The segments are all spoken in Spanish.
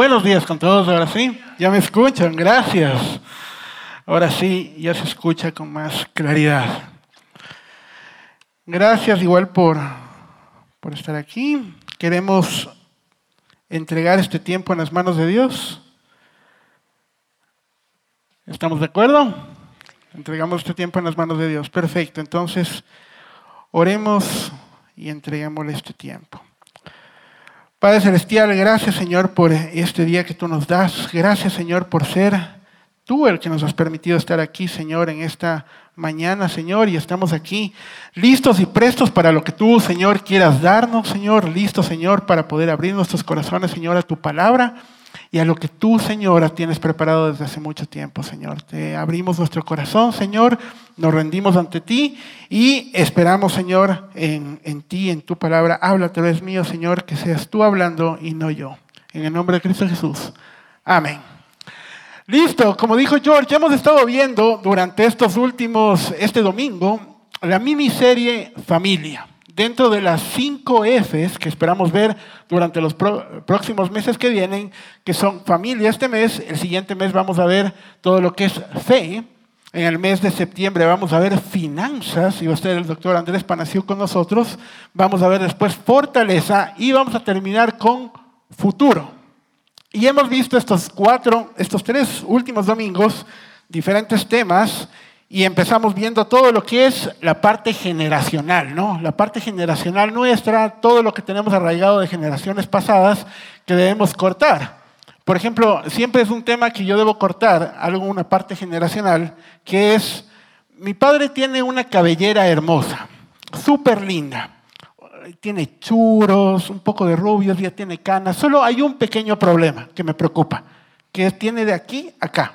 Buenos días con todos, ahora sí. Ya me escuchan, gracias. Ahora sí, ya se escucha con más claridad. Gracias igual por, por estar aquí. Queremos entregar este tiempo en las manos de Dios. ¿Estamos de acuerdo? Entregamos este tiempo en las manos de Dios. Perfecto. Entonces, oremos y entreguémosle este tiempo. Padre Celestial, gracias Señor por este día que tú nos das. Gracias Señor por ser tú el que nos has permitido estar aquí, Señor, en esta mañana, Señor, y estamos aquí listos y prestos para lo que tú, Señor, quieras darnos, Señor, listos, Señor, para poder abrir nuestros corazones, Señor, a tu palabra y a lo que tú, Señor, tienes preparado desde hace mucho tiempo, Señor. Te abrimos nuestro corazón, Señor, nos rendimos ante ti y esperamos, Señor, en, en ti, en tu palabra. Habla a través mío, Señor, que seas tú hablando y no yo. En el nombre de Cristo Jesús. Amén. Listo, como dijo George, hemos estado viendo durante estos últimos, este domingo, la miniserie Familia dentro de las cinco Fs que esperamos ver durante los próximos meses que vienen, que son familia este mes, el siguiente mes vamos a ver todo lo que es fe, en el mes de septiembre vamos a ver finanzas, y va a estar el doctor Andrés Panacio con nosotros, vamos a ver después fortaleza y vamos a terminar con futuro. Y hemos visto estos cuatro, estos tres últimos domingos, diferentes temas, y empezamos viendo todo lo que es la parte generacional, ¿no? La parte generacional nuestra, todo lo que tenemos arraigado de generaciones pasadas que debemos cortar. Por ejemplo, siempre es un tema que yo debo cortar, algo, una parte generacional, que es, mi padre tiene una cabellera hermosa, súper linda. Tiene churos, un poco de rubios, ya tiene canas. Solo hay un pequeño problema que me preocupa, que tiene de aquí a acá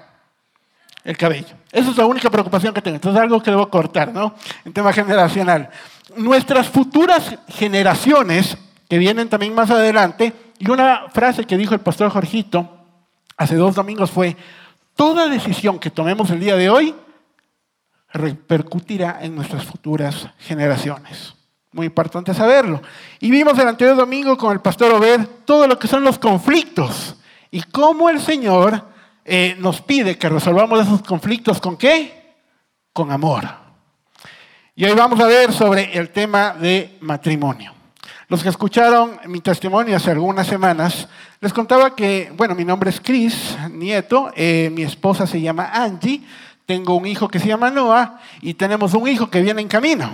el cabello. Esa es la única preocupación que tengo. Entonces, algo que debo cortar, ¿no? En tema generacional. Nuestras futuras generaciones, que vienen también más adelante, y una frase que dijo el pastor Jorgito hace dos domingos fue, toda decisión que tomemos el día de hoy repercutirá en nuestras futuras generaciones. Muy importante saberlo. Y vimos el anterior domingo con el pastor Ober todo lo que son los conflictos y cómo el Señor eh, nos pide que resolvamos esos conflictos con qué? Con amor. Y hoy vamos a ver sobre el tema de matrimonio. Los que escucharon mi testimonio hace algunas semanas, les contaba que, bueno, mi nombre es Chris Nieto, eh, mi esposa se llama Angie, tengo un hijo que se llama Noah y tenemos un hijo que viene en camino,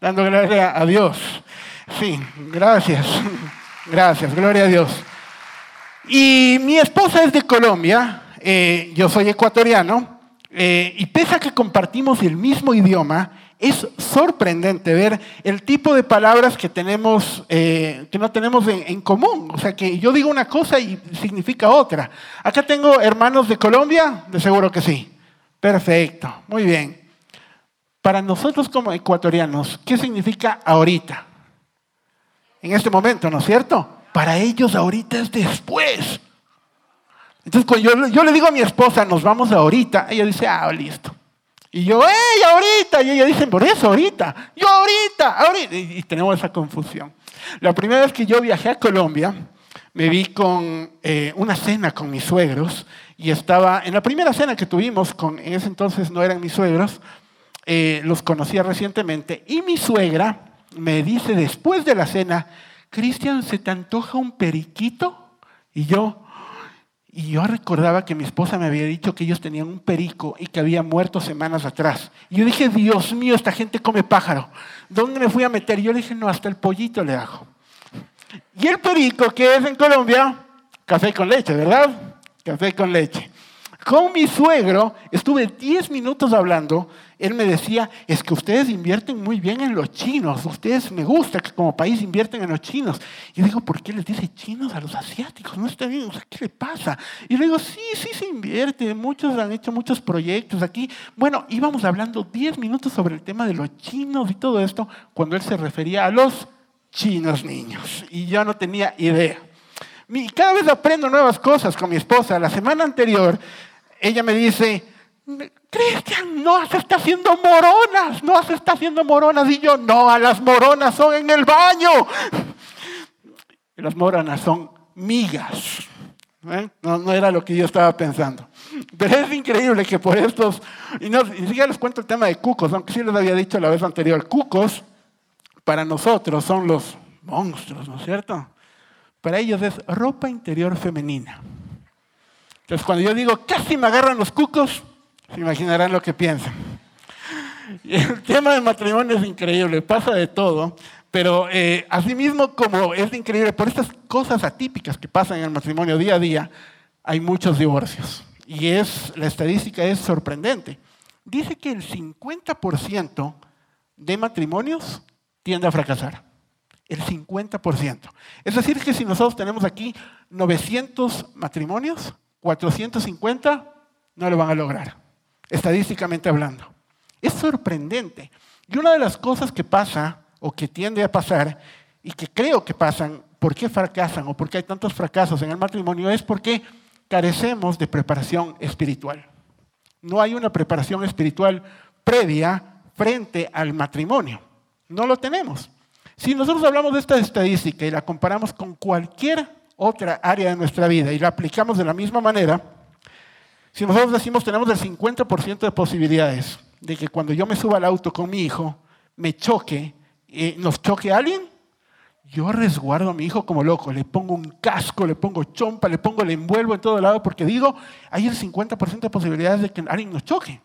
dando gloria a Dios. Sí, gracias, gracias, gloria a Dios. Y mi esposa es de Colombia, eh, yo soy ecuatoriano, eh, y pese a que compartimos el mismo idioma, es sorprendente ver el tipo de palabras que tenemos, eh, que no tenemos en, en, común. O sea, que yo digo una cosa y significa otra. Acá tengo hermanos de Colombia, de seguro que sí. Perfecto, muy bien. Para nosotros como ecuatorianos, ¿qué significa ahorita? En este momento, ¿no es cierto? Para ellos ahorita es después. Entonces, cuando yo, le digo a mi esposa, nos vamos ahorita, ella dice, ah, listo. Y yo, ¡ey, ahorita! Y ella dice, por eso, ahorita. Yo, ahorita, ahorita. Y, tenemos esa confusión. La primera vez que yo viajé a Colombia, me vi con eh, una cena con mis suegros y estaba, en la primera cena que tuvimos, con, en ese entonces no eran mis suegros, eh, los conocía recientemente, y mi suegra me dice después de la cena, Cristian, ¿se te antoja un periquito? Y yo, y yo recordaba que mi esposa me había dicho que ellos tenían un perico y que había muerto semanas atrás. Y yo dije, Dios mío, esta gente come pájaro. ¿Dónde me fui a meter? Yo le dije, no, hasta el pollito le hago. Y el perico, que es en Colombia, café con leche, ¿verdad? Café con leche. Con mi suegro estuve 10 minutos hablando. Él me decía, es que ustedes invierten muy bien en los chinos. Ustedes me gusta que como país invierten en los chinos. Y digo, ¿por qué les dice chinos a los asiáticos? No está bien, ¿qué le pasa? Y le digo, sí, sí se invierte. Muchos han hecho muchos proyectos aquí. Bueno, íbamos hablando 10 minutos sobre el tema de los chinos y todo esto cuando él se refería a los chinos niños. Y yo no tenía idea. Y cada vez aprendo nuevas cosas con mi esposa. La semana anterior ella me dice, Cristian, no se está haciendo moronas, no se está haciendo moronas. Y yo, no, a las moronas son en el baño. las moronas son migas. ¿eh? No, era lo que yo estaba pensando. Pero es increíble que por estos, y, no, y ya les cuento el tema de cucos, aunque sí les había dicho la vez anterior, cucos para nosotros son los monstruos, ¿no es cierto? Para ellos es ropa interior femenina. Entonces cuando yo digo casi me agarran los cucos, se imaginarán lo que piensan. El tema del matrimonio es increíble, pasa de todo, pero eh, asimismo como es increíble, por estas cosas atípicas que pasan en el matrimonio día a día, hay muchos divorcios. Y es, la estadística es sorprendente. Dice que el 50% de matrimonios tiende a fracasar. El 50%. Es decir, que si nosotros tenemos aquí 900 matrimonios, 450 no lo van a lograr, estadísticamente hablando. Es sorprendente. Y una de las cosas que pasa o que tiende a pasar y que creo que pasan, ¿por qué fracasan o por qué hay tantos fracasos en el matrimonio? Es porque carecemos de preparación espiritual. No hay una preparación espiritual previa frente al matrimonio. No lo tenemos. Si nosotros hablamos de esta estadística y la comparamos con cualquier otra área de nuestra vida y la aplicamos de la misma manera, si nosotros decimos tenemos el 50% de posibilidades de que cuando yo me suba al auto con mi hijo, me choque nos choque alguien, yo resguardo a mi hijo como loco, le pongo un casco, le pongo chompa, le pongo, le envuelvo en todo lado, porque digo, hay el 50% de posibilidades de que alguien nos choque.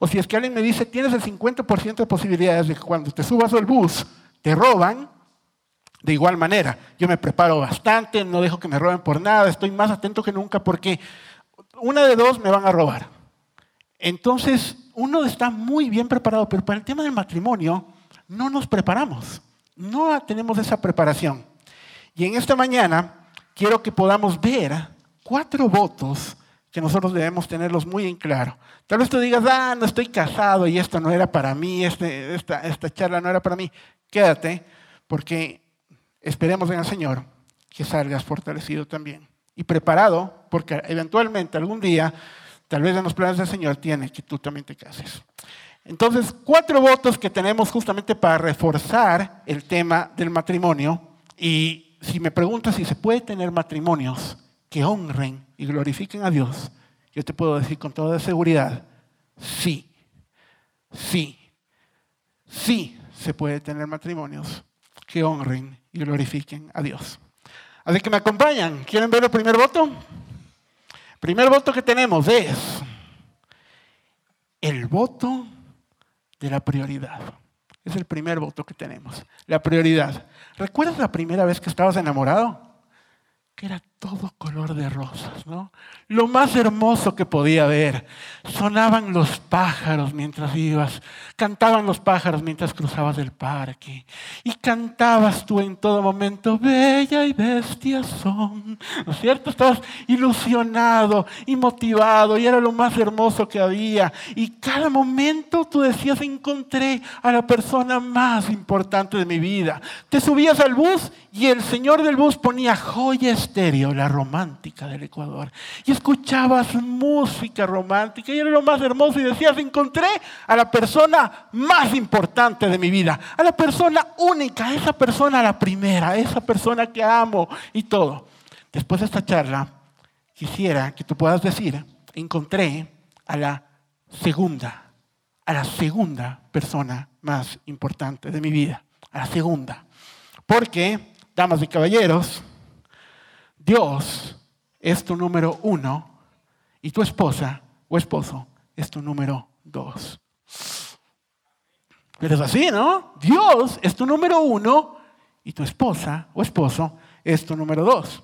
O si es que alguien me dice, tienes el 50% de posibilidades de que cuando te subas al bus te roban, de igual manera, yo me preparo bastante, no dejo que me roben por nada, estoy más atento que nunca porque una de dos me van a robar. Entonces, uno está muy bien preparado, pero para el tema del matrimonio, no nos preparamos, no tenemos esa preparación. Y en esta mañana quiero que podamos ver cuatro votos que nosotros debemos tenerlos muy en claro. Tal vez tú digas, ah, no estoy casado y esto no era para mí, este, esta, esta charla no era para mí. Quédate, porque esperemos en el Señor que salgas fortalecido también y preparado, porque eventualmente algún día, tal vez en los planes del Señor, tiene que tú también te cases. Entonces, cuatro votos que tenemos justamente para reforzar el tema del matrimonio. Y si me preguntas si se puede tener matrimonios que honren y glorifiquen a Dios, yo te puedo decir con toda seguridad, sí, sí, sí se puede tener matrimonios que honren y glorifiquen a Dios. Así que me acompañan. ¿Quieren ver el primer voto? Primer voto que tenemos es el voto de la prioridad. Es el primer voto que tenemos, la prioridad. ¿Recuerdas la primera vez que estabas enamorado? Que era todo color de rosas, ¿no? Lo más hermoso que podía haber. Sonaban los pájaros mientras ibas, cantaban los pájaros mientras cruzabas el parque. Y cantabas tú en todo momento, bella y bestia son. ¿No es cierto? Estabas ilusionado y motivado y era lo más hermoso que había. Y cada momento tú decías, encontré a la persona más importante de mi vida. Te subías al bus y el señor del bus ponía joya estéreo, la romántica del Ecuador. Y escuchabas música romántica y era lo más hermoso y decías, encontré a la persona más importante de mi vida, a la persona única, esa persona la primera, esa persona que amo y todo. Después de esta charla, quisiera que tú puedas decir, encontré a la segunda, a la segunda persona más importante de mi vida, a la segunda. Porque, damas y caballeros, Dios es tu número uno y tu esposa o esposo es tu número dos. Pero es así, ¿no? Dios es tu número uno y tu esposa o esposo es tu número dos.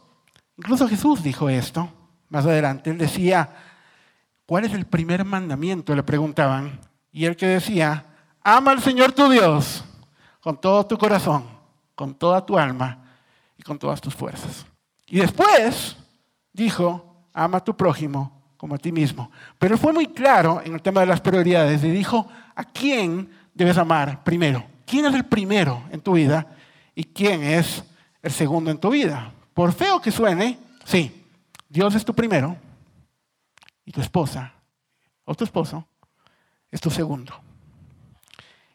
Incluso Jesús dijo esto más adelante. Él decía, ¿cuál es el primer mandamiento? Le preguntaban. Y él que decía, ama al Señor tu Dios con todo tu corazón, con toda tu alma y con todas tus fuerzas. Y después dijo, ama a tu prójimo como a ti mismo. Pero fue muy claro en el tema de las prioridades y dijo, ¿a quién debes amar primero? ¿Quién es el primero en tu vida y quién es el segundo en tu vida? Por feo que suene, sí, Dios es tu primero y tu esposa o tu esposo es tu segundo.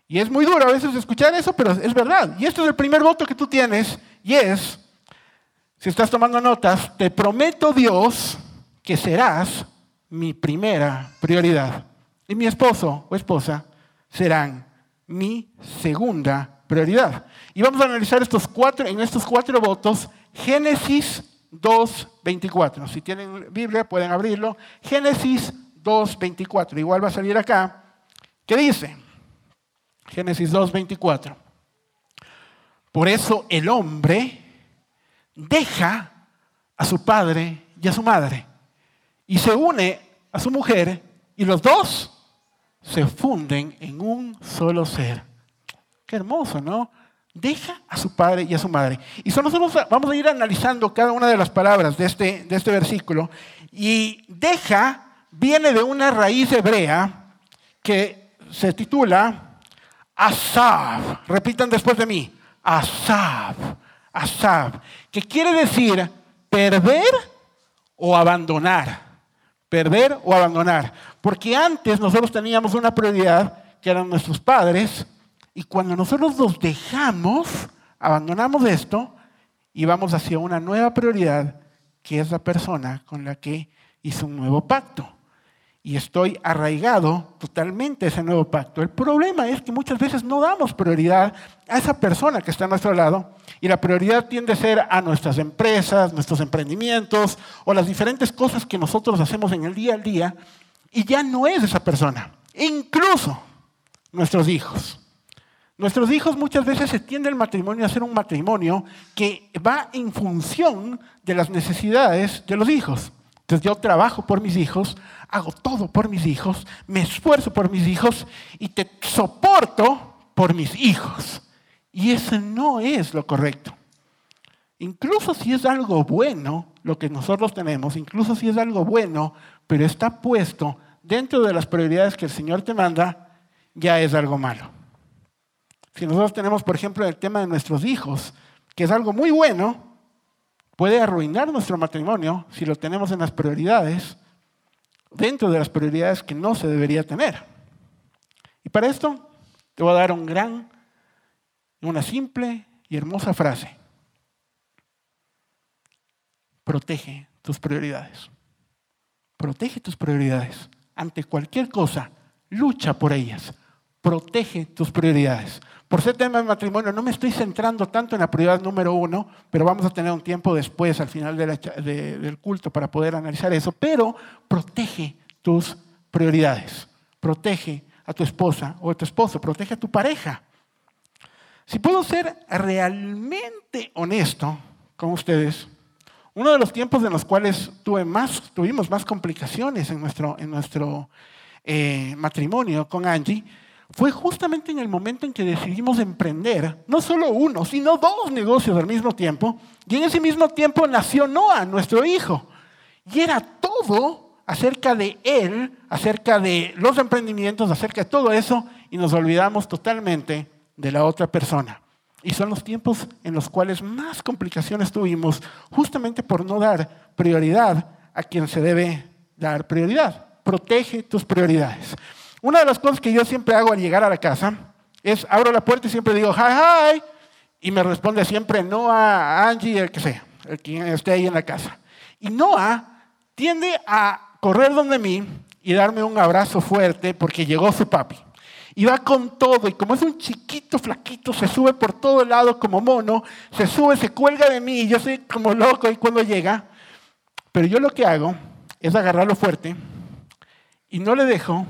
Y es muy duro a veces escuchar eso, pero es verdad. Y este es el primer voto que tú tienes y es Si estás tomando notas, te prometo Dios que serás mi primera prioridad. Y mi esposo o esposa serán mi segunda prioridad. Y vamos a analizar estos cuatro, en estos cuatro votos Génesis 2.24. Si tienen Biblia pueden abrirlo. Génesis 2.24. Igual va a salir acá. ¿Qué dice? Génesis 2.24. Por eso el hombre deja a su padre y a su madre y se une a su mujer y los dos se funden en un solo ser. Qué hermoso, ¿no? Deja a su padre y a su madre. Y nosotros vamos a ir analizando cada una de las palabras de este, de este versículo. Y deja viene de una raíz hebrea que se titula Asab. Repitan después de mí. Asab. Asab. Que quiere decir perder o abandonar. Perder o abandonar. Porque antes nosotros teníamos una prioridad que eran nuestros padres y cuando nosotros los dejamos, abandonamos esto y vamos hacia una nueva prioridad, que es la persona con la que hizo un nuevo pacto. Y estoy arraigado totalmente a ese nuevo pacto. El problema es que muchas veces no damos prioridad a esa persona que está a nuestro lado y la prioridad tiende a ser a nuestras empresas, nuestros emprendimientos o las diferentes cosas que nosotros hacemos en el día a día y ya no es esa persona. Incluso nuestros hijos. Nuestros hijos muchas veces se tiende el matrimonio a ser un matrimonio que va en función de las necesidades de los hijos. Yo trabajo por mis hijos, hago todo por mis hijos, me esfuerzo por mis hijos y te soporto por mis hijos. Y eso no es lo correcto. Incluso si es algo bueno lo que nosotros tenemos, incluso si es algo bueno, pero está puesto dentro de las prioridades que el Señor te manda, ya es algo malo. Si nosotros tenemos, por ejemplo, el tema de nuestros hijos, que es algo muy bueno, puede arruinar nuestro matrimonio si lo tenemos en las prioridades, dentro de las prioridades que no se debería tener. Y para esto te voy a dar un gran, una simple y hermosa frase. Protege tus prioridades. Protege tus prioridades. Ante cualquier cosa, lucha por ellas. Protege tus prioridades. Por ser tema de matrimonio, no me estoy centrando tanto en la prioridad número uno, pero vamos a tener un tiempo después, al final del culto, para poder analizar eso. Pero protege tus prioridades. Protege a tu esposa o a tu esposo, protege a tu pareja. Si puedo ser realmente honesto con ustedes, uno de los tiempos en los cuales tuve más, tuvimos más complicaciones en nuestro, eh, matrimonio con Angie fue justamente en el momento en que decidimos emprender, no solo uno, sino dos negocios al mismo tiempo. Y en ese mismo tiempo nació Noah, nuestro hijo. Y era todo acerca de él, acerca de los emprendimientos, acerca de todo eso, y nos olvidamos totalmente de la otra persona. Y son los tiempos en los cuales más complicaciones tuvimos, justamente por no dar prioridad a quien se debe dar prioridad. Protege tus prioridades. Una de las cosas que yo siempre hago al llegar a la casa es abro la puerta y siempre digo, hi, hi, y me responde siempre Noah, Angie, el que sea, el que esté ahí en la casa. Y Noah tiende a correr donde mí y darme un abrazo fuerte porque llegó su papi. Y va con todo, y como es un chiquito flaquito, se sube por todo el lado como mono, se sube, se cuelga de mí, y yo soy como loco y cuando llega. Pero yo lo que hago es agarrarlo fuerte y no le dejo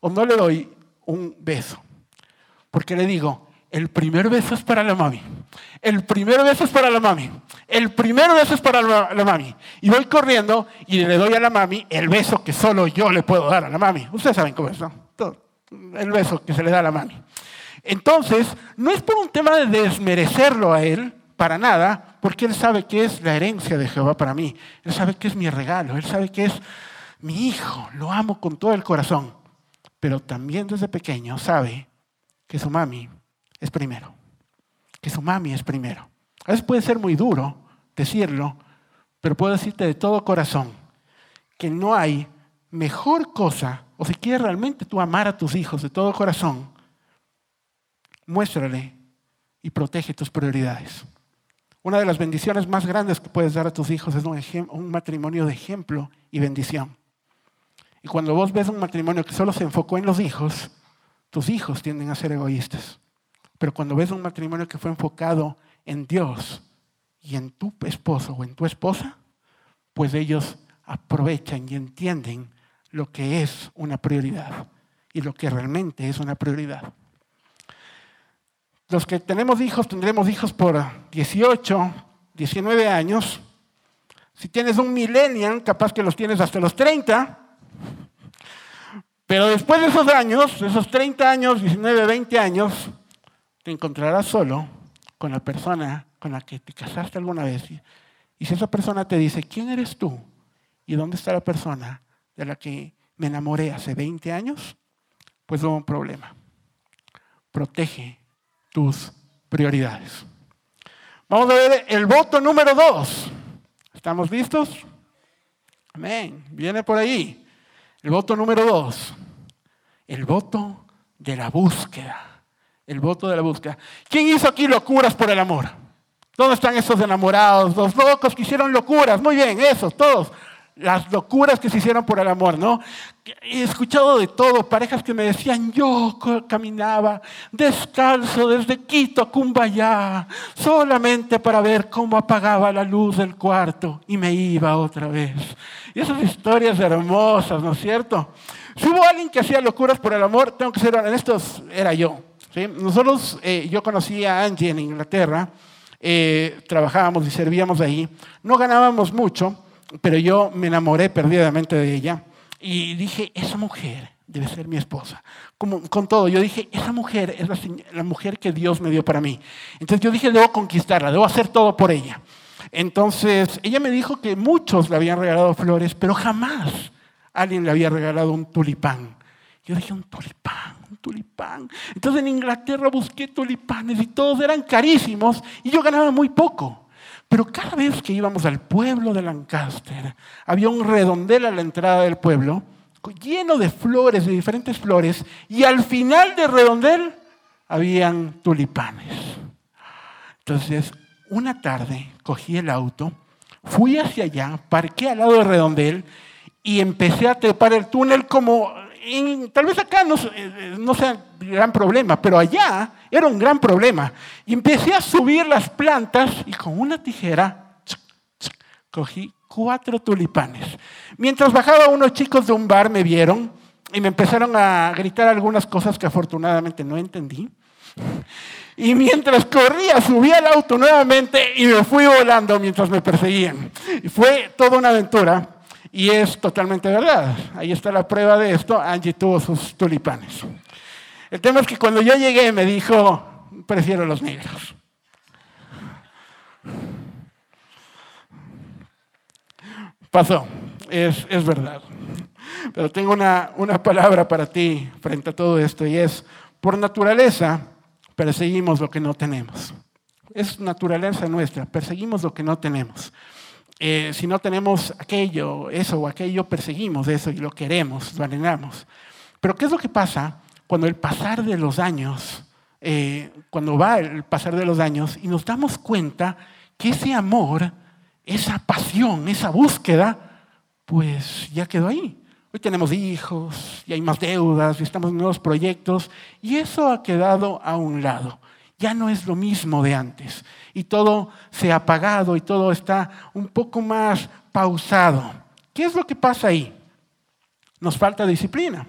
o no le doy un beso. Porque le digo, el primer beso es para la mami. El primer beso es para la mami. El primer beso es para la, mami. Y voy corriendo y le doy a la mami el beso que solo yo le puedo dar a la mami. Ustedes saben cómo es, ¿no? el beso que se le da a la mami. Entonces, no es por un tema de desmerecerlo a él, para nada, porque él sabe que es la herencia de Jehová para mí. Él sabe que es mi regalo. Él sabe que es mi hijo. Lo amo con todo el corazón pero también desde pequeño sabe que su mami es primero, que su mami es primero. A veces puede ser muy duro decirlo, pero puedo decirte de todo corazón que no hay mejor cosa, o si quieres realmente tú amar a tus hijos de todo corazón, muéstrale y protege tus prioridades. Una de las bendiciones más grandes que puedes dar a tus hijos es un, matrimonio de ejemplo y bendición. Y cuando vos ves un matrimonio que solo se enfocó en los hijos, tus hijos tienden a ser egoístas. Pero cuando ves un matrimonio que fue enfocado en Dios y en tu esposo o en tu esposa, pues ellos aprovechan y entienden lo que es una prioridad y lo que realmente es una prioridad. Los que tenemos hijos, tendremos hijos por 18, 19 años. Si tienes un millennial, capaz que los tienes hasta los 30. Pero después de esos años, esos 30 años, 19, 20 años, te encontrarás solo con la persona con la que te casaste alguna vez. Y si esa persona te dice, ¿quién eres tú? ¿Y dónde está la persona de la que me enamoré hace 20 años? Pues hubo un problema. Protege tus prioridades. Vamos a ver el voto número dos. ¿Estamos listos? Amén. Viene por ahí. El voto número dos. El voto de la búsqueda. El voto de la búsqueda. ¿Quién hizo aquí locuras por el amor? ¿Dónde están esos enamorados? Los locos que hicieron locuras. Muy bien, esos, todos las locuras que se hicieron por el amor, ¿no? He escuchado de todo, parejas que me decían, yo caminaba descalzo desde Quito a Cumbayá, solamente para ver cómo apagaba la luz del cuarto y me iba otra vez. Y esas historias hermosas, ¿no es cierto? Si hubo alguien que hacía locuras por el amor, tengo que ser honesto, era yo. ¿sí? Nosotros, eh, yo conocí a Angie en Inglaterra, eh, trabajábamos y servíamos ahí, no ganábamos mucho, pero yo me enamoré perdidamente de ella y dije, esa mujer debe ser mi esposa. Como, con todo, yo dije, esa mujer es la, mujer que Dios me dio para mí. Entonces yo dije, debo conquistarla, debo hacer todo por ella. Entonces ella me dijo que muchos le habían regalado flores, pero jamás alguien le había regalado un tulipán. Yo dije, un tulipán, un tulipán. Entonces en Inglaterra busqué tulipanes y todos eran carísimos y yo ganaba muy poco. Pero cada vez que íbamos al pueblo de Lancaster, había un redondel a la entrada del pueblo, lleno de flores, de diferentes flores, y al final del redondel habían tulipanes. Entonces, una tarde cogí el auto, fui hacia allá, parqué al lado del redondel y empecé a trepar el túnel como tal vez acá no, eh, no sea gran problema, pero allá era un gran problema. Y empecé a subir las plantas y con una tijera cogí cuatro tulipanes. Mientras bajaba unos chicos de un bar me vieron y me empezaron a gritar algunas cosas que afortunadamente no entendí. Y mientras corría, subí al auto nuevamente y me fui volando mientras me perseguían. Fue toda una aventura. Y es totalmente verdad. Ahí está la prueba de esto. Angie tuvo sus tulipanes. El tema es que cuando yo llegué me dijo, prefiero los negros. Pasó, es, es verdad. Pero tengo una, una palabra para ti frente a todo esto y es, por naturaleza, perseguimos lo que no tenemos. Es naturaleza nuestra, perseguimos lo que no tenemos. Eh, si no tenemos aquello, eso o aquello, perseguimos eso y lo queremos, lo anhelamos. Pero ¿qué es lo que pasa cuando el pasar de los años, eh, cuando va el pasar de los años y nos damos cuenta que ese amor, esa pasión, esa búsqueda, pues ya quedó ahí. Hoy tenemos hijos y hay más deudas y estamos en nuevos proyectos y eso ha quedado a un lado ya no es lo mismo de antes. Y todo se ha apagado y todo está un poco más pausado. ¿Qué es lo que pasa ahí? Nos falta disciplina,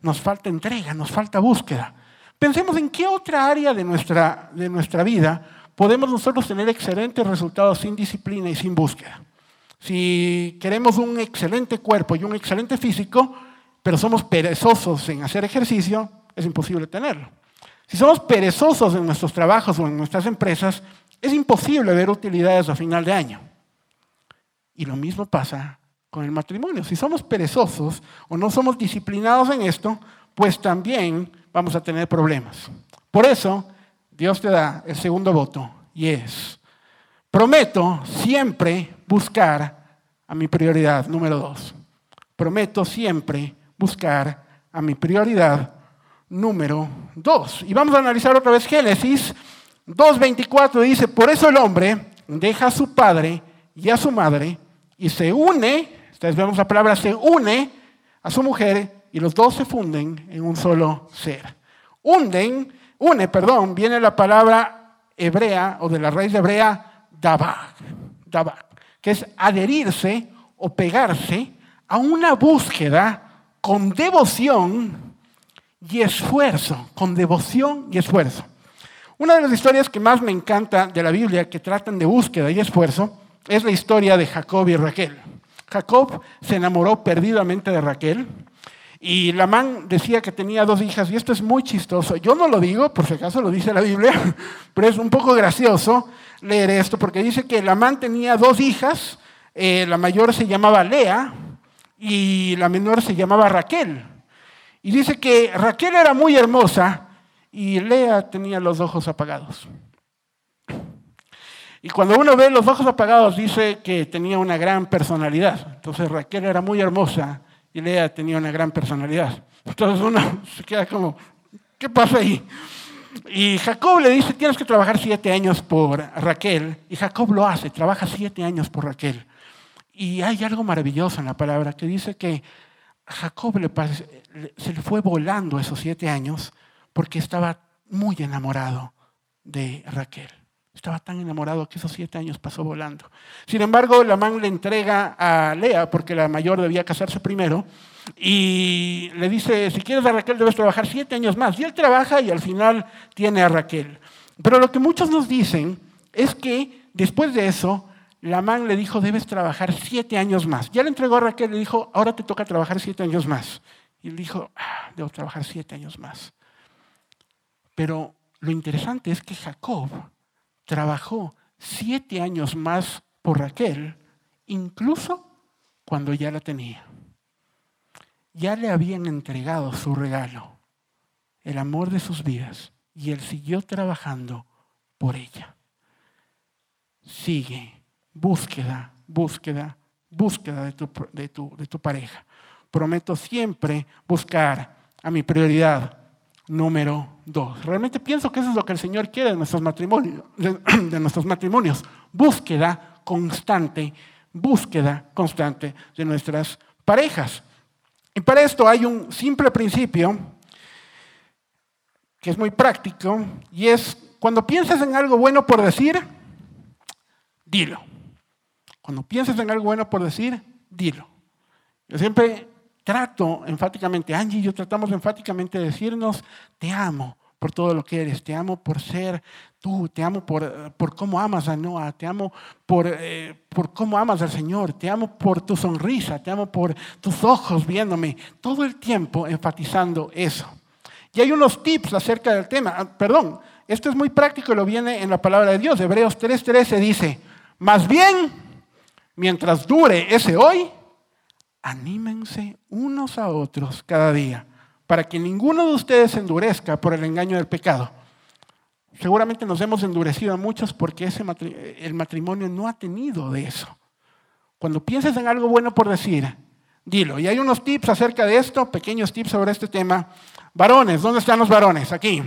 nos falta entrega, nos falta búsqueda. Pensemos en qué otra área de nuestra, de nuestra vida podemos nosotros tener excelentes resultados sin disciplina y sin búsqueda. Si queremos un excelente cuerpo y un excelente físico, pero somos perezosos en hacer ejercicio, es imposible tenerlo. Si somos perezosos en nuestros trabajos o en nuestras empresas, es imposible ver utilidades a final de año. Y lo mismo pasa con el matrimonio. Si somos perezosos o no somos disciplinados en esto, pues también vamos a tener problemas. Por eso, Dios te da el segundo voto y es, prometo siempre buscar a mi prioridad número dos. Prometo siempre buscar a mi prioridad número 2. Y vamos a analizar otra vez Génesis 2.24. Dice, por eso el hombre deja a su padre y a su madre y se une, ustedes vemos la palabra, se une a su mujer y los dos se funden en un solo ser. Unden, une, perdón, viene la palabra hebrea o de la raíz hebrea dabak, dabak, que es adherirse o pegarse a una búsqueda con devoción y esfuerzo, con devoción y esfuerzo. Una de las historias que más me encanta de la Biblia que tratan de búsqueda y esfuerzo es la historia de Jacob y Raquel. Jacob se enamoró perdidamente de Raquel y Lamán decía que tenía dos hijas y esto es muy chistoso. Yo no lo digo, por si acaso lo dice la Biblia, pero es un poco gracioso leer esto porque dice que Lamán tenía dos hijas, eh, la mayor se llamaba Lea y la menor se llamaba Raquel. Y dice que Raquel era muy hermosa y Lea tenía los ojos apagados. Y cuando uno ve los ojos apagados dice que tenía una gran personalidad. Entonces Raquel era muy hermosa y Lea tenía una gran personalidad. Entonces uno se queda como, ¿qué pasa ahí? Y Jacob le dice, tienes que trabajar siete años por Raquel. Y Jacob lo hace, trabaja siete años por Raquel. Y hay algo maravilloso en la palabra que dice que Jacob se le fue volando esos siete años porque estaba muy enamorado de Raquel. Estaba tan enamorado que esos siete años pasó volando. Sin embargo, Lamán le entrega a Lea, porque la mayor debía casarse primero, y le dice, si quieres a Raquel debes trabajar siete años más. Y él trabaja y al final tiene a Raquel. Pero lo que muchos nos dicen es que después de eso, Lamán le dijo, debes trabajar siete años más. Ya le entregó a Raquel, le dijo, ahora te toca trabajar siete años más. Y él dijo, ah, debo trabajar siete años más. Pero lo interesante es que Jacob trabajó siete años más por Raquel, incluso cuando ya la tenía. Ya le habían entregado su regalo, el amor de sus vidas, y él siguió trabajando por ella. Sigue, búsqueda, búsqueda, búsqueda de tu, de tu, de tu pareja. Prometo siempre buscar a mi prioridad, número dos. Realmente pienso que eso es lo que el Señor quiere de nuestros matrimonios, de, nuestros matrimonios. Búsqueda constante, búsqueda constante de nuestras parejas. Y para esto hay un simple principio que es muy práctico y es cuando piensas en algo bueno por decir, dilo. Cuando piensas en algo bueno por decir, dilo. Yo siempre trato enfáticamente, Angie y yo tratamos enfáticamente de decirnos, te amo por todo lo que eres, te amo por ser tú, te amo por, por cómo amas a Noah, te amo por, eh, por cómo amas al Señor, te amo por tu sonrisa, te amo por tus ojos viéndome, todo el tiempo enfatizando eso. Y hay unos tips acerca del tema, ah, perdón, esto es muy práctico y lo viene en la palabra de Dios, Hebreos 3:13 dice, más bien, mientras dure ese hoy, anímense unos a otros cada día, para que ninguno de ustedes se endurezca por el engaño del pecado. Seguramente nos hemos endurecido a muchos porque ese el matrimonio no ha tenido de eso. Cuando pienses en algo bueno por decir, dilo. Y hay unos tips acerca de esto, pequeños tips sobre este tema. Varones, ¿dónde están los varones? Aquí.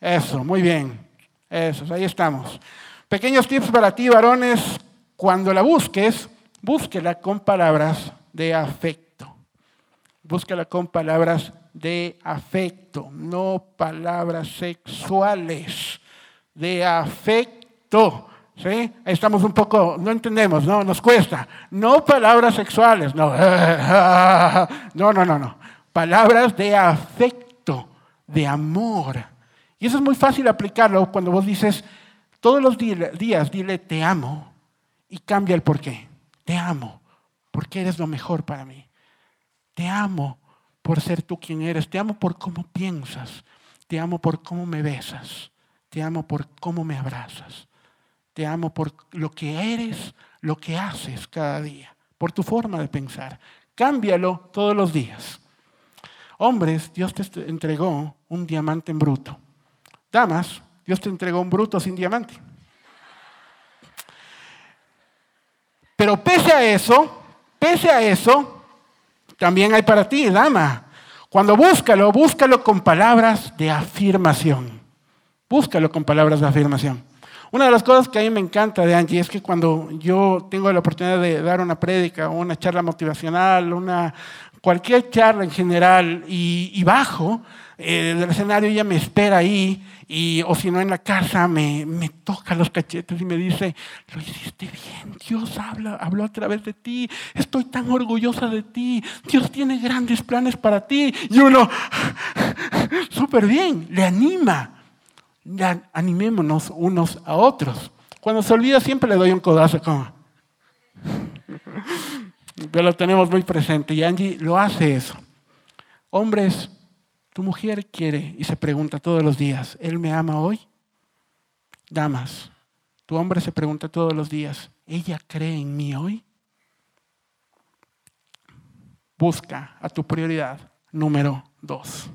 Eso, muy bien. Eso, ahí estamos. Pequeños tips para ti, varones. Cuando la busques, búsquela con palabras de afecto. Búscala con palabras de afecto, no palabras sexuales, de afecto. ¿Sí? Estamos un poco, no entendemos, no, nos cuesta. No palabras sexuales, no. No, no, no, no. Palabras de afecto, de amor. Y eso es muy fácil aplicarlo cuando vos dices, todos los días dile te amo y cambia el porqué. Te amo porque eres lo mejor para mí. Te amo por ser tú quien eres. Te amo por cómo piensas. Te amo por cómo me besas. Te amo por cómo me abrazas. Te amo por lo que eres, lo que haces cada día, por tu forma de pensar. Cámbialo todos los días. Hombres, Dios te entregó un diamante en bruto. Damas, Dios te entregó un bruto sin diamante. Pero pese a eso, Pese a eso, también hay para ti, dama. Cuando búscalo, búscalo con palabras de afirmación. Búscalo con palabras de afirmación. Una de las cosas que a mí me encanta de Angie es que cuando yo tengo la oportunidad de dar una prédica una charla motivacional, una, cualquier charla en general y, bajo eh, del escenario, ella me espera ahí y, o si no en la casa me, me, toca los cachetes y me dice, lo hiciste bien, Dios habla, habló a través de ti, estoy tan orgullosa de ti, Dios tiene grandes planes para ti. Y uno, súper bien, le anima, animémonos unos a otros. Cuando se olvida siempre le doy un codazo como... Pero lo tenemos muy presente y Angie lo hace eso. Hombres, tu mujer quiere y se pregunta todos los días, ¿él me ama hoy? Damas, tu hombre se pregunta todos los días, ¿ella cree en mí hoy? Busca a tu prioridad número dos.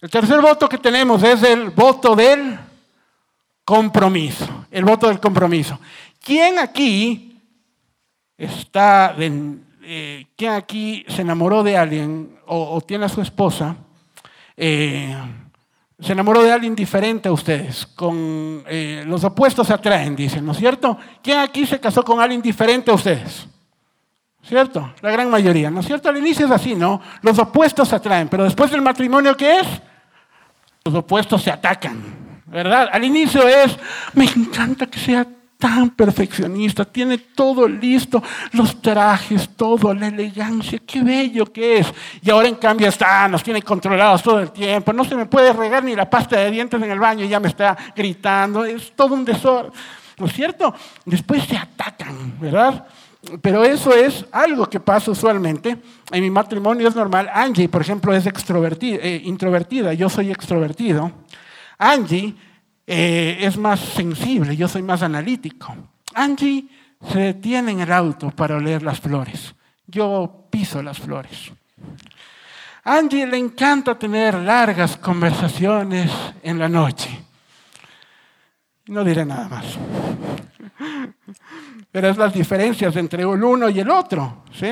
El tercer voto que tenemos es el voto del compromiso. El voto del compromiso. ¿Quién aquí está, eh, ¿quién aquí se enamoró de alguien o, tiene a su esposa? Eh, se enamoró de alguien diferente a ustedes, con eh, los opuestos se atraen, dicen, ¿no es cierto? ¿Quién aquí se casó con alguien diferente a ustedes? ¿Cierto? La gran mayoría, ¿no es cierto? Al inicio es así, ¿no? Los opuestos se atraen, pero después del matrimonio, ¿qué es? Los opuestos se atacan, ¿verdad? Al inicio es, me encanta que sea tan perfeccionista, tiene todo listo, los trajes, todo, la elegancia, qué bello que es. Y ahora en cambio está, nos tiene controlados todo el tiempo, no se me puede regar ni la pasta de dientes en el baño y ya me está gritando, es todo un desorden. ¿No es cierto? Después se atacan, ¿verdad? Pero eso es algo que pasa usualmente. En mi matrimonio es normal. Angie, por ejemplo, es extrovertida, eh, introvertida, yo soy extrovertido. Angie eh, es más sensible, yo soy más analítico. Angie se detiene en el auto para oler las flores. Yo piso las flores. Angie le encanta tener largas conversaciones en la noche. No diré nada más. Pero es las diferencias entre el uno y el otro. ¿sí?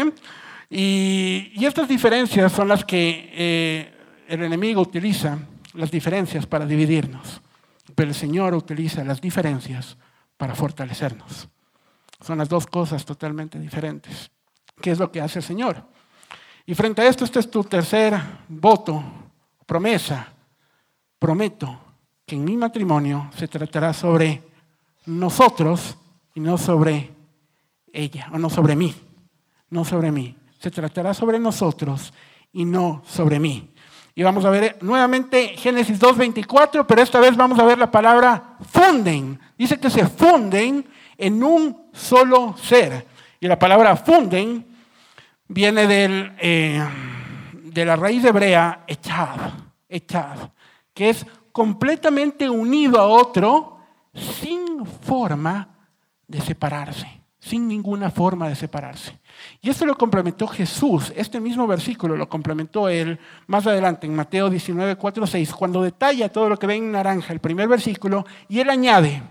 Y, estas diferencias son las que eh, el enemigo utiliza, las diferencias para dividirnos. Pero el Señor utiliza las diferencias para fortalecernos. Son las dos cosas totalmente diferentes. ¿Qué es lo que hace el Señor? Y frente a esto, este es tu tercer voto, promesa. Prometo que en mi matrimonio se tratará sobre nosotros y no sobre ella, o no sobre mí, no sobre mí. Se tratará sobre nosotros y no sobre mí. Y vamos a ver nuevamente Génesis 2.24, pero esta vez vamos a ver la palabra funden. Dice que se funden en un solo ser. Y la palabra funden viene del, eh, de la raíz hebrea echad, que es completamente unido a otro sin forma de separarse sin ninguna forma de separarse. Y esto lo complementó Jesús, este mismo versículo lo complementó él más adelante en Mateo 19, 4, 6, cuando detalla todo lo que ve en naranja, el primer versículo, y él añade,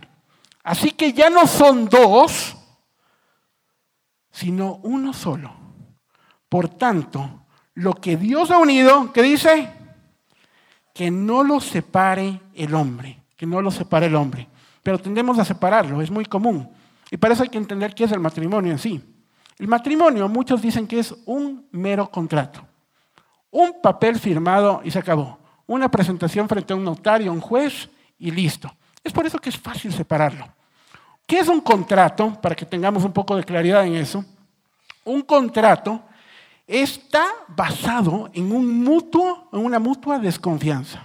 así que ya no son dos, sino uno solo. Por tanto, lo que Dios ha unido, ¿qué dice? Que no lo separe el hombre, que no lo separe el hombre. Pero tendemos a separarlo, es muy común. Y para eso hay que entender qué es el matrimonio en sí. El matrimonio, muchos dicen que es un mero contrato. Un papel firmado y se acabó. Una presentación frente a un notario, un juez y listo. Es por eso que es fácil separarlo. ¿Qué es un contrato? Para que tengamos un poco de claridad en eso. Un contrato está basado en un mutuo, en una mutua desconfianza.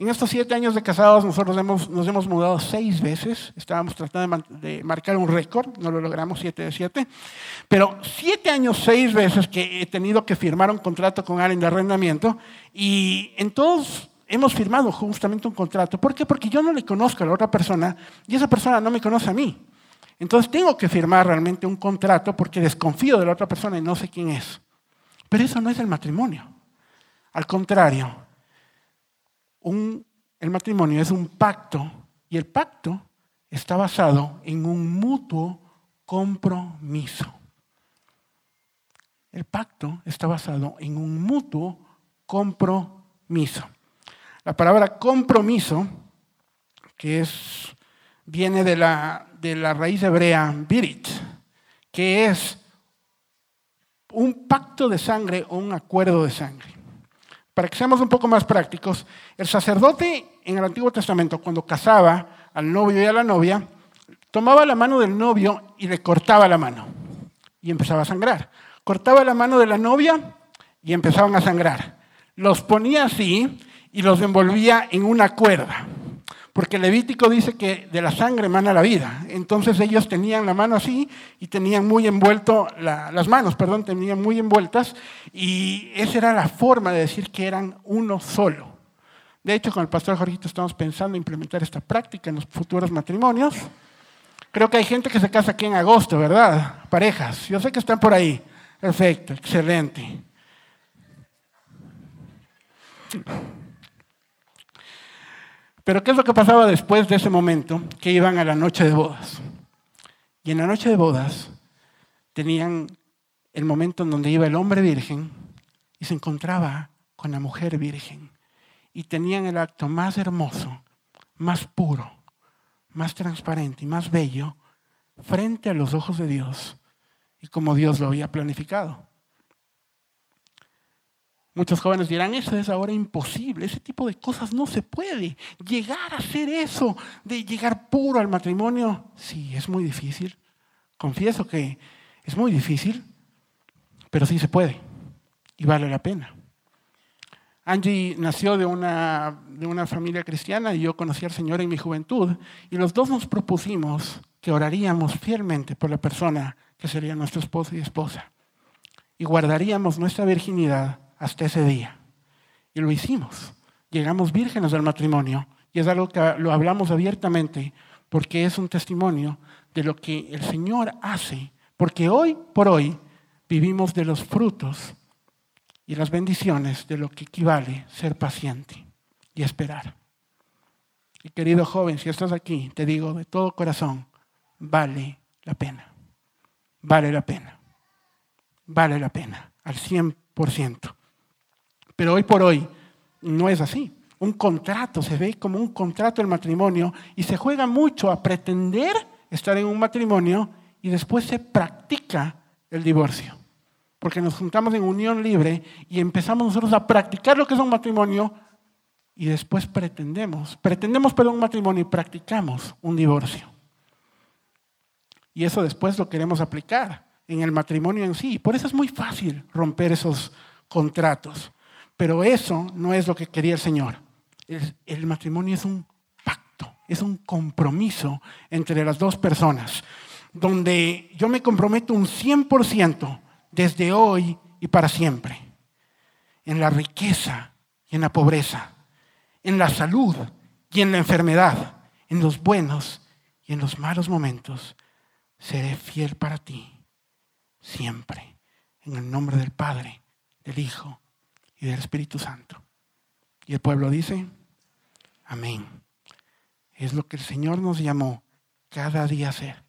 En estos siete años de casados nosotros nos hemos mudado seis veces. Estábamos tratando de, marcar un récord, no lo logramos, siete de siete. Pero siete años, seis veces que he tenido que firmar un contrato con alguien de arrendamiento y en todos hemos firmado justamente un contrato. ¿Por qué? Porque yo no le conozco a la otra persona y esa persona no me conoce a mí. Entonces tengo que firmar realmente un contrato porque desconfío de la otra persona y no sé quién es. Pero eso no es el matrimonio. Al contrario, el matrimonio es un pacto y el pacto está basado en un mutuo compromiso. El pacto está basado en un mutuo compromiso. La palabra compromiso, que es viene de la, de la raíz hebrea birit, que es un pacto de sangre o un acuerdo de sangre. Para que seamos un poco más prácticos, el sacerdote en el Antiguo Testamento, cuando casaba al novio y a la novia, tomaba la mano del novio y le cortaba la mano y empezaba a sangrar. Cortaba la mano de la novia y empezaban a sangrar. Los ponía así y los envolvía en una cuerda. Porque Levítico dice que de la sangre emana la vida. Entonces ellos tenían la mano así y tenían muy envuelto, las manos, perdón, tenían muy envueltas y esa era la forma de decir que eran uno solo. De hecho, con el pastor Jorgito estamos pensando en implementar esta práctica en los futuros matrimonios. Creo que hay gente que se casa aquí en agosto, ¿verdad? Parejas. Yo sé que están por ahí. Perfecto, excelente. Pero ¿qué es lo que pasaba después de ese momento? Que iban a la noche de bodas. Y en la noche de bodas tenían el momento en donde iba el hombre virgen y se encontraba con la mujer virgen. Y tenían el acto más hermoso, más puro, más transparente y más bello frente a los ojos de Dios y como Dios lo había planificado. Muchos jóvenes dirán, eso es ahora imposible, ese tipo de cosas no se puede. Llegar a hacer eso, de llegar puro al matrimonio, sí, es muy difícil. Confieso que es muy difícil, pero sí se puede y vale la pena. Angie nació de una, de una familia cristiana y yo conocí al Señor en mi juventud y los dos nos propusimos que oraríamos fielmente por la persona que sería nuestro esposo y esposa y guardaríamos nuestra virginidad hasta ese día. Y lo hicimos. Llegamos vírgenes del matrimonio y es algo que lo hablamos abiertamente porque es un testimonio de lo que el Señor hace, porque hoy por hoy vivimos de los frutos y las bendiciones de lo que equivale ser paciente y esperar. Y querido joven, si estás aquí, te digo de todo corazón, vale la pena. Vale la pena. Vale la pena, al 100%. Pero hoy por hoy no es así. Un contrato se ve como un contrato del matrimonio y se juega mucho a pretender estar en un matrimonio y después se practica el divorcio. Porque nos juntamos en unión libre y empezamos nosotros a practicar lo que es un matrimonio y después pretendemos, pretendemos un matrimonio y practicamos un divorcio. Y eso después lo queremos aplicar en el matrimonio en sí. Por eso es muy fácil romper esos contratos. Pero eso no es lo que quería el Señor. El, matrimonio es un pacto, es un compromiso entre las dos personas, donde yo me comprometo un 100% desde hoy y para siempre, en la riqueza y en la pobreza, en la salud y en la enfermedad, en los buenos y en los malos momentos. Seré fiel para ti, siempre, en el nombre del Padre, del Hijo y del Espíritu Santo. Y el pueblo dice, amén. Es lo que el Señor nos llamó cada día a hacer.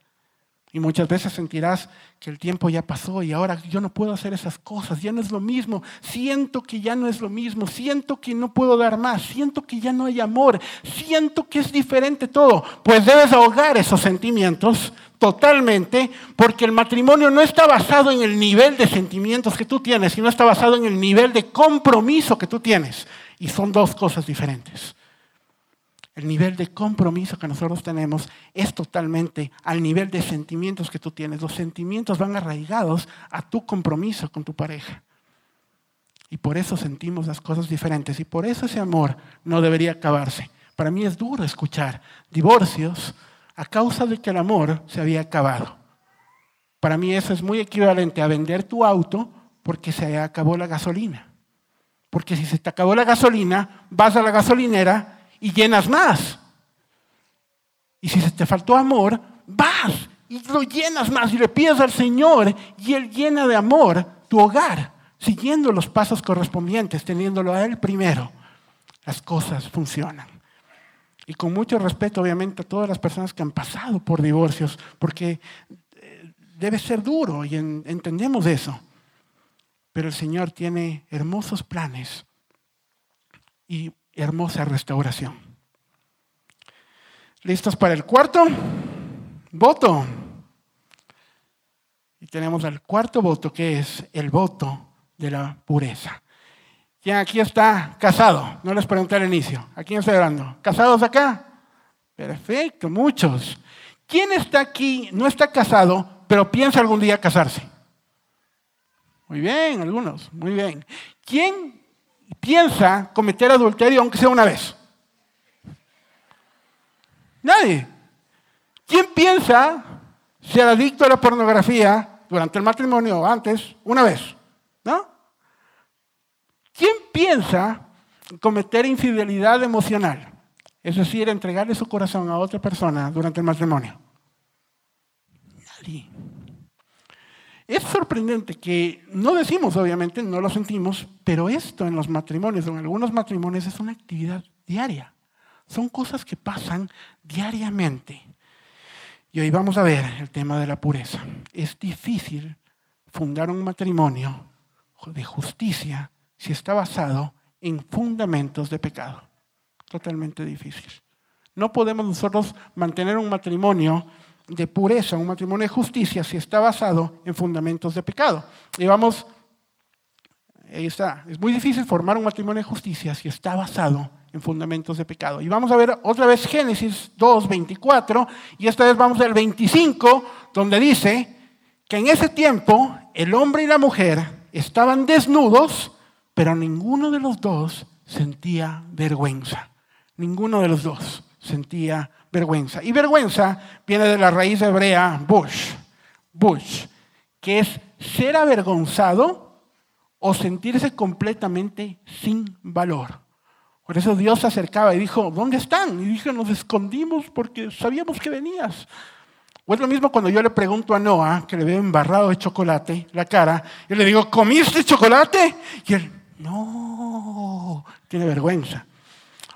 Y muchas veces sentirás que el tiempo ya pasó y ahora yo no puedo hacer esas cosas, ya no es lo mismo, siento que ya no es lo mismo, siento que no puedo dar más, siento que ya no hay amor, siento que es diferente todo. Pues debes ahogar esos sentimientos totalmente porque el matrimonio no está basado en el nivel de sentimientos que tú tienes, sino está basado en el nivel de compromiso que tú tienes. Y son dos cosas diferentes. El nivel de compromiso que nosotros tenemos es totalmente al nivel de sentimientos que tú tienes. Los sentimientos van arraigados a tu compromiso con tu pareja. Y por eso sentimos las cosas diferentes. Y por eso ese amor no debería acabarse. Para mí es duro escuchar divorcios a causa de que el amor se había acabado. Para mí eso es muy equivalente a vender tu auto porque se acabó la gasolina. Porque si se te acabó la gasolina, vas a la gasolinera y llenas más. Y si se te faltó amor, vas y lo llenas más y le pides al Señor y Él llena de amor tu hogar, siguiendo los pasos correspondientes, teniéndolo a Él primero. Las cosas funcionan. Y con mucho respeto, obviamente, a todas las personas que han pasado por divorcios, porque eh, debe ser duro y entendemos eso. Pero el Señor tiene hermosos planes y hermosa restauración. ¿Listos para el cuarto? Voto. Y tenemos el cuarto voto, que es el voto de la pureza. ¿Quién aquí está casado? No les pregunté al inicio. ¿A quién estoy hablando? ¿Casados acá? Perfecto, muchos. ¿Quién está aquí, no está casado, pero piensa algún día casarse? Muy bien, algunos, muy bien. ¿Quién piensa cometer adulterio aunque sea una vez? Nadie. ¿Quién piensa ser adicto a la pornografía durante el matrimonio o antes una vez? ¿No? ¿Quién piensa cometer infidelidad emocional? Es decir, entregarle su corazón a otra persona durante el matrimonio. Nadie. Es sorprendente que no decimos, obviamente, no lo sentimos, pero esto en los matrimonios, en algunos matrimonios, es una actividad diaria. Son cosas que pasan diariamente. Y hoy vamos a ver el tema de la pureza. Es difícil fundar un matrimonio de justicia si está basado en fundamentos de pecado. Totalmente difícil. No podemos nosotros mantener un matrimonio de pureza, un matrimonio de justicia, si está basado en fundamentos de pecado. Y vamos, ahí está, es muy difícil formar un matrimonio de justicia si está basado en fundamentos de pecado. Y vamos a ver otra vez Génesis 2, 24, y esta vez vamos al 25, donde dice que en ese tiempo el hombre y la mujer estaban desnudos pero ninguno de los dos sentía vergüenza. Ninguno de los dos sentía vergüenza. Y vergüenza viene de la raíz hebrea bush, bush, que es ser avergonzado o sentirse completamente sin valor. Por eso Dios se acercaba y dijo, ¿dónde están? Y dije, nos escondimos porque sabíamos que venías. O es lo mismo cuando yo le pregunto a Noah, que le veo embarrado de chocolate la cara, y le digo, ¿comiste chocolate? Y él, no, tiene vergüenza.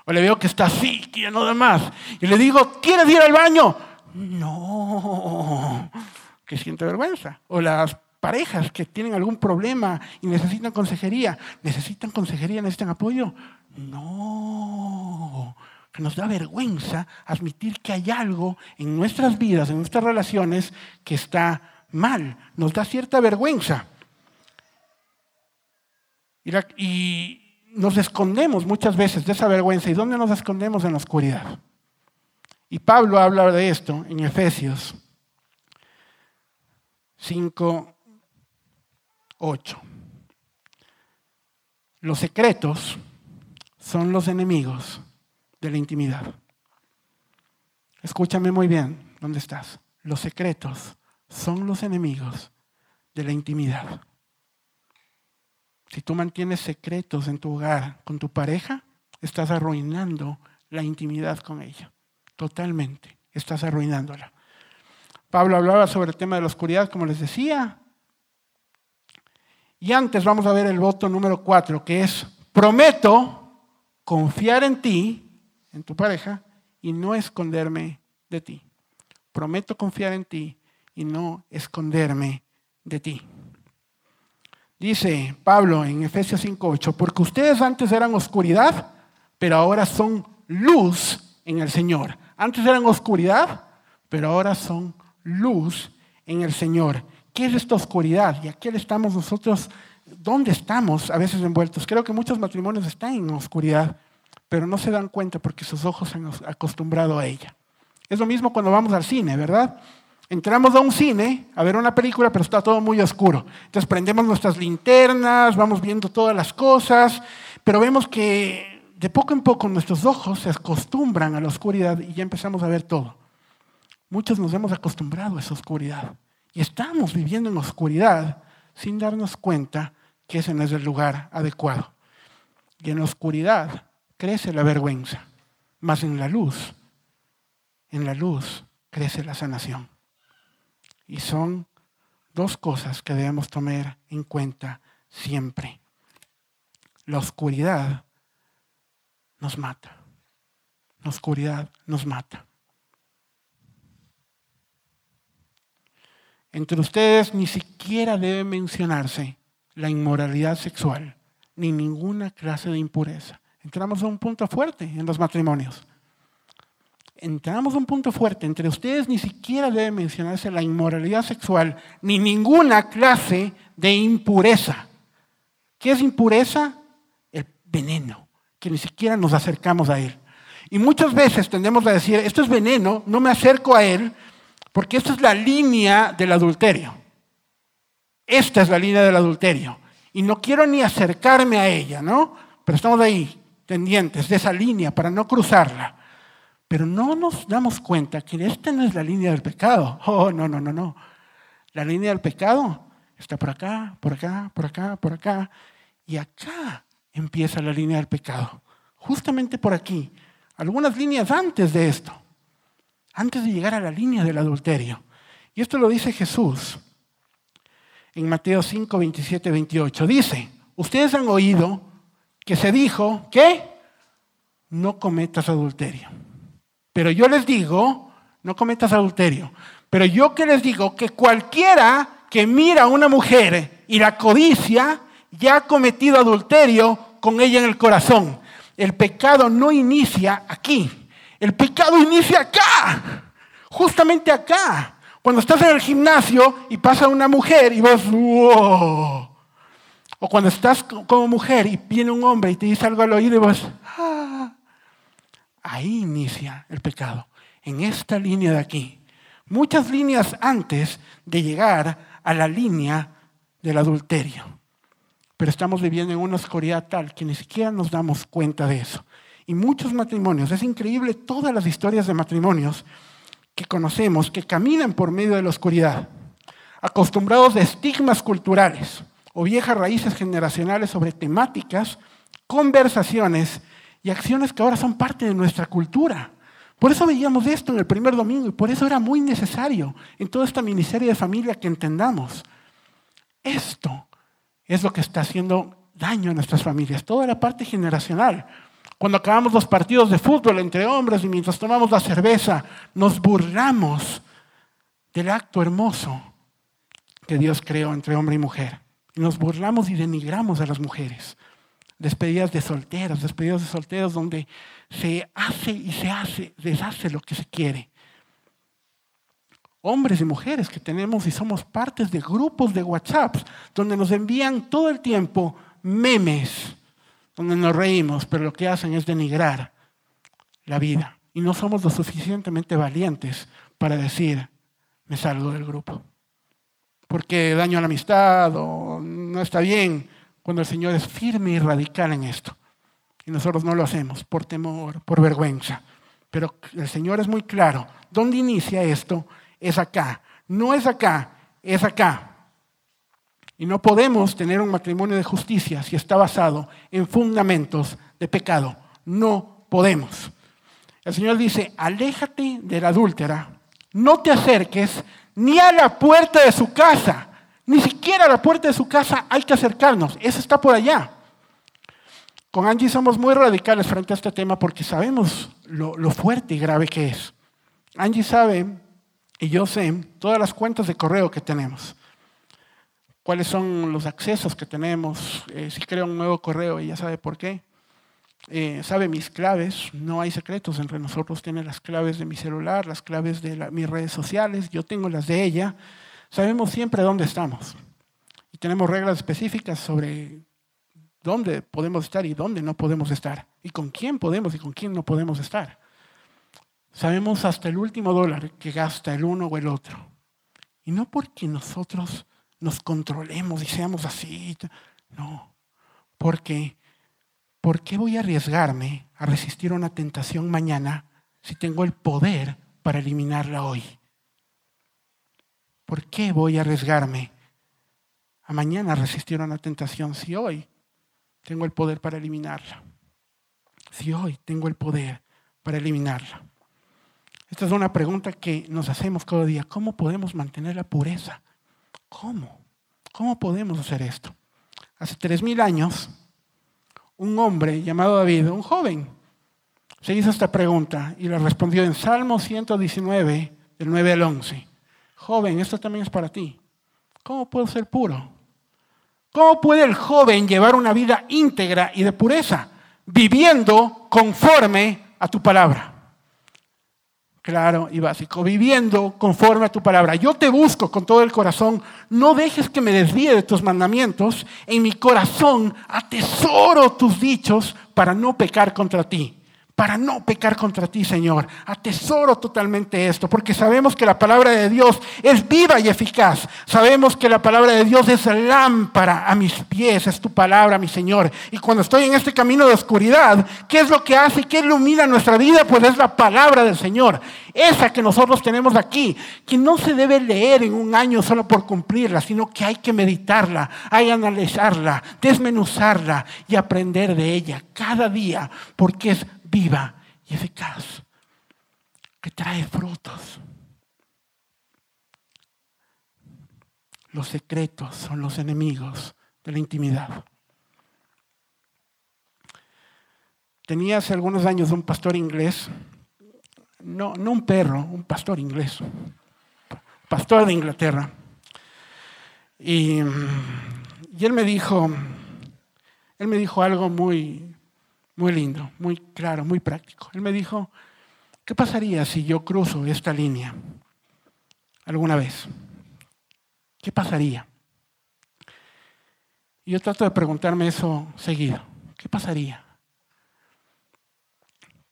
O le veo que está así, lleno de más. Y le digo, ¿quieres ir al baño? No, que siente vergüenza. O las parejas que tienen algún problema y necesitan consejería. ¿Necesitan consejería? ¿Necesitan apoyo? No, que nos da vergüenza admitir que hay algo en nuestras vidas, en nuestras relaciones, que está mal. Nos da cierta vergüenza. Y, nos escondemos muchas veces de esa vergüenza. ¿Y dónde nos escondemos? En la oscuridad. Y Pablo habla de esto en Efesios 5, 8. Los secretos son los enemigos de la intimidad. Escúchame muy bien, ¿dónde estás? Los secretos son los enemigos de la intimidad. Si tú mantienes secretos en tu hogar con tu pareja, estás arruinando la intimidad con ella. Totalmente. Estás arruinándola. Pablo hablaba sobre el tema de la oscuridad, como les decía. Y antes vamos a ver el voto número cuatro, que es, prometo confiar en ti, en tu pareja, y no esconderme de ti. Prometo confiar en ti y no esconderme de ti. Dice Pablo en Efesios 5:8, porque ustedes antes eran oscuridad, pero ahora son luz en el Señor. Antes eran oscuridad, pero ahora son luz en el Señor. ¿Qué es esta oscuridad? ¿Y a qué estamos nosotros? ¿Dónde estamos a veces envueltos? Creo que muchos matrimonios están en oscuridad, pero no se dan cuenta porque sus ojos se han acostumbrado a ella. Es lo mismo cuando vamos al cine, ¿verdad? Entramos a un cine a ver una película, pero está todo muy oscuro. Entonces prendemos nuestras linternas, vamos viendo todas las cosas, pero vemos que de poco en poco nuestros ojos se acostumbran a la oscuridad y ya empezamos a ver todo. Muchos nos hemos acostumbrado a esa oscuridad y estamos viviendo en oscuridad sin darnos cuenta que ese no es el lugar adecuado. Y en la oscuridad crece la vergüenza, más en la luz, en la luz crece la sanación. Y son dos cosas que debemos tomar en cuenta siempre. La oscuridad nos mata. La oscuridad nos mata. Entre ustedes ni siquiera debe mencionarse la inmoralidad sexual, ni ninguna clase de impureza. Entramos a un punto fuerte en los matrimonios. Entramos a un punto fuerte. Entre ustedes ni siquiera debe mencionarse la inmoralidad sexual ni ninguna clase de impureza. ¿Qué es impureza? El veneno, que ni siquiera nos acercamos a él. Y muchas veces tendemos a decir, esto es veneno, no me acerco a él, porque esta es la línea del adulterio. Esta es la línea del adulterio. Y no quiero ni acercarme a ella, ¿no? Pero estamos ahí, pendientes de esa línea para no cruzarla. Pero no nos damos cuenta que esta no es la línea del pecado. Oh, no, no, no, no. La línea del pecado está por acá, por acá, por acá, por acá. Y acá empieza la línea del pecado. Justamente por aquí. Algunas líneas antes de esto. Antes de llegar a la línea del adulterio. Y esto lo dice Jesús en Mateo 5, 27, 28. Dice, ustedes han oído que se dijo que no cometas adulterio. Pero yo les digo, no cometas adulterio. Pero yo que les digo que cualquiera que mira a una mujer y la codicia, ya ha cometido adulterio con ella en el corazón. El pecado no inicia aquí. El pecado inicia acá. Justamente acá. Cuando estás en el gimnasio y pasa una mujer y vos, wow. O cuando estás como mujer y viene un hombre y te dice algo al oído y vos, ah. Ahí inicia el pecado, en esta línea de aquí. Muchas líneas antes de llegar a la línea del adulterio. Pero estamos viviendo en una oscuridad tal que ni siquiera nos damos cuenta de eso. Y muchos matrimonios, es increíble todas las historias de matrimonios que conocemos que caminan por medio de la oscuridad, acostumbrados a estigmas culturales o viejas raíces generacionales sobre temáticas, conversaciones y acciones que ahora son parte de nuestra cultura. Por eso veíamos esto en el primer domingo y por eso era muy necesario en toda esta miniserie de familia que entendamos. Esto es lo que está haciendo daño a nuestras familias, toda la parte generacional. Cuando acabamos los partidos de fútbol entre hombres y mientras tomamos la cerveza, nos burlamos del acto hermoso que Dios creó entre hombre y mujer. Nos burlamos y denigramos a las mujeres despedidas de solteros, despedidas de solteros donde se hace y se hace, deshace lo que se quiere. Hombres y mujeres que tenemos y somos partes de grupos de WhatsApp donde nos envían todo el tiempo memes, donde nos reímos, pero lo que hacen es denigrar la vida. Y no somos lo suficientemente valientes para decir, me salgo del grupo. Porque daño a la amistad o no está bien cuando el Señor es firme y radical en esto. Y nosotros no lo hacemos por temor, por vergüenza. Pero el Señor es muy claro. ¿Dónde inicia esto? Es acá. No es acá, es acá. Y no podemos tener un matrimonio de justicia si está basado en fundamentos de pecado. No podemos. El Señor dice, aléjate de la adúltera, no te acerques ni a la puerta de su casa ni siquiera a la puerta de su casa hay que acercarnos. Eso está por allá. Con Angie somos muy radicales frente a este tema porque sabemos lo, fuerte y grave que es. Angie sabe, y yo sé, todas las cuentas de correo que tenemos. Cuáles son los accesos que tenemos. Eh, si creo un nuevo correo, ella sabe por qué. Eh, sabe mis claves, no hay secretos entre nosotros, tiene las claves de mi celular, las claves de mis redes sociales, yo tengo las de ella. Sabemos siempre dónde estamos y tenemos reglas específicas sobre dónde podemos estar y dónde no podemos estar y con quién podemos y con quién no podemos estar. Sabemos hasta el último dólar que gasta el uno o el otro. Y no porque nosotros nos controlemos y seamos así. No, porque ¿por qué voy a arriesgarme a resistir una tentación mañana si tengo el poder para eliminarla hoy? ¿Por qué voy a arriesgarme a mañana resistir una tentación si hoy tengo el poder para eliminarla? Si hoy tengo el poder para eliminarla. Esta es una pregunta que nos hacemos cada día. ¿Cómo podemos mantener la pureza? ¿Cómo? ¿Cómo podemos hacer esto? Hace tres mil años, un hombre llamado David, un joven, se hizo esta pregunta y la respondió en Salmo 119, del 9 al 11. Joven, esto también es para ti. ¿Cómo puedo ser puro? ¿Cómo puede el joven llevar una vida íntegra y de pureza? Viviendo conforme a tu palabra. claro y básico, viviendo conforme a tu palabra. Yo te busco con todo el corazón, no dejes que me desvíe de tus mandamientos, en mi corazón atesoro tus dichos para no pecar contra ti para no pecar contra ti, Señor. Atesoro totalmente esto, porque sabemos que la palabra de Dios es viva y eficaz. Sabemos que la palabra de Dios es lámpara a mis pies, es tu palabra, mi Señor. Y cuando estoy en este camino de oscuridad, ¿qué es lo que hace y qué ilumina nuestra vida? Pues es la palabra del Señor. Esa que nosotros tenemos aquí, que no se debe leer en un año solo por cumplirla, sino que hay que meditarla, hay que analizarla, desmenuzarla y aprender de ella cada día, porque es viva y eficaz, que trae frutos. Los secretos son los enemigos de la intimidad. Tenía hace algunos años un pastor inglés, no, no un perro, un pastor inglés, pastor de Inglaterra. Y, y él me dijo, él me dijo algo muy, muy lindo, muy claro, muy práctico. Él me dijo, ¿qué pasaría si yo cruzo esta línea alguna vez? ¿Qué pasaría? Y yo trato de preguntarme eso seguido. ¿Qué pasaría?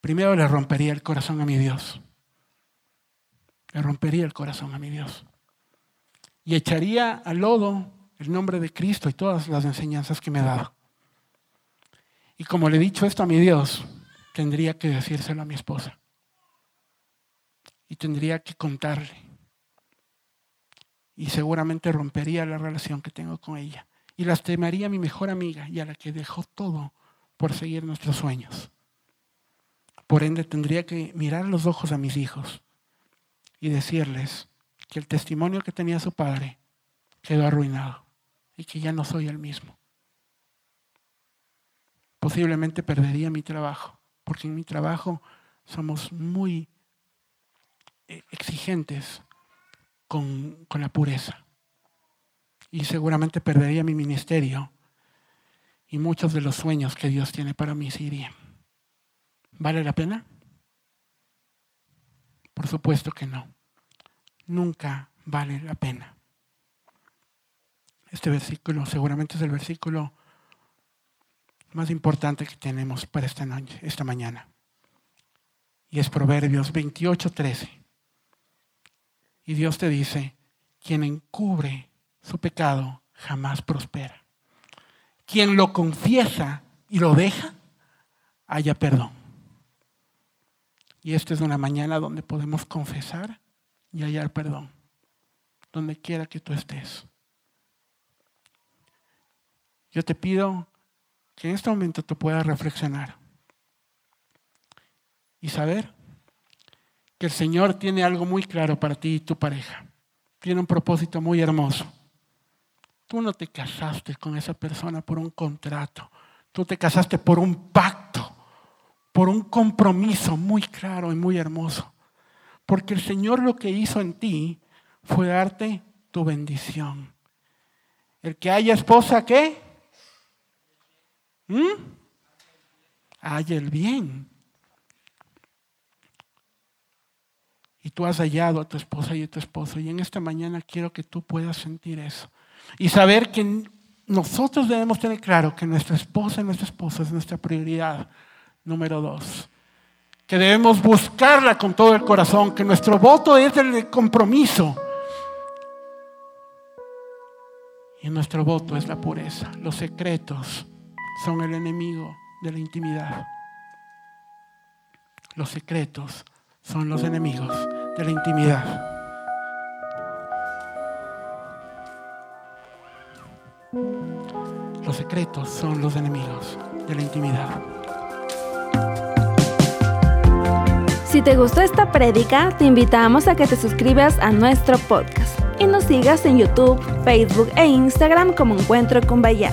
Primero le rompería el corazón a mi Dios. Le rompería el corazón a mi Dios. Y echaría al lodo el nombre de Cristo y todas las enseñanzas que me ha dado. Y como le he dicho esto a mi Dios, tendría que decírselo a mi esposa. Y tendría que contarle. Y seguramente rompería la relación que tengo con ella. Y lastimaría a mi mejor amiga y a la que dejó todo por seguir nuestros sueños. Por ende, tendría que mirar los ojos a mis hijos y decirles que el testimonio que tenía su padre quedó arruinado y que ya no soy el mismo posiblemente perdería mi trabajo, porque en mi trabajo somos muy eh, exigentes con, la pureza. Y seguramente perdería mi ministerio y muchos de los sueños que Dios tiene para mí se irían. ¿Vale la pena? Por supuesto que no. Nunca vale la pena. Este versículo seguramente es el versículo más importante que tenemos para esta noche, esta mañana. Y es Proverbios 28, 13. Y Dios te dice, quien encubre su pecado jamás prospera. Quien lo confiesa y lo deja, haya perdón. Y esta es una mañana donde podemos confesar y hallar perdón, donde quiera que tú estés. Yo te pido que en este momento tú puedas reflexionar y saber que el Señor tiene algo muy claro para ti y tu pareja. Tiene un propósito muy hermoso. Tú no te casaste con esa persona por un contrato. Tú te casaste por un pacto, por un compromiso muy claro y muy hermoso. Porque el Señor lo que hizo en ti fue darte tu bendición. El que haya esposa, ¿qué? ¿Mm? Hay el bien. Y tú has hallado a tu esposa y a tu esposo. Y en esta mañana quiero que tú puedas sentir eso. Y saber que nosotros debemos tener claro que nuestra esposa y nuestra esposa es nuestra prioridad número dos. Que debemos buscarla con todo el corazón. Que nuestro voto es el compromiso. Y nuestro voto es la pureza, los secretos son el enemigo de la intimidad. Los secretos son los enemigos de la intimidad. Los secretos son los enemigos de la intimidad. Si te gustó esta prédica, te invitamos a que te suscribas a nuestro podcast y nos sigas en YouTube, Facebook e Instagram como Encuentro con Bahía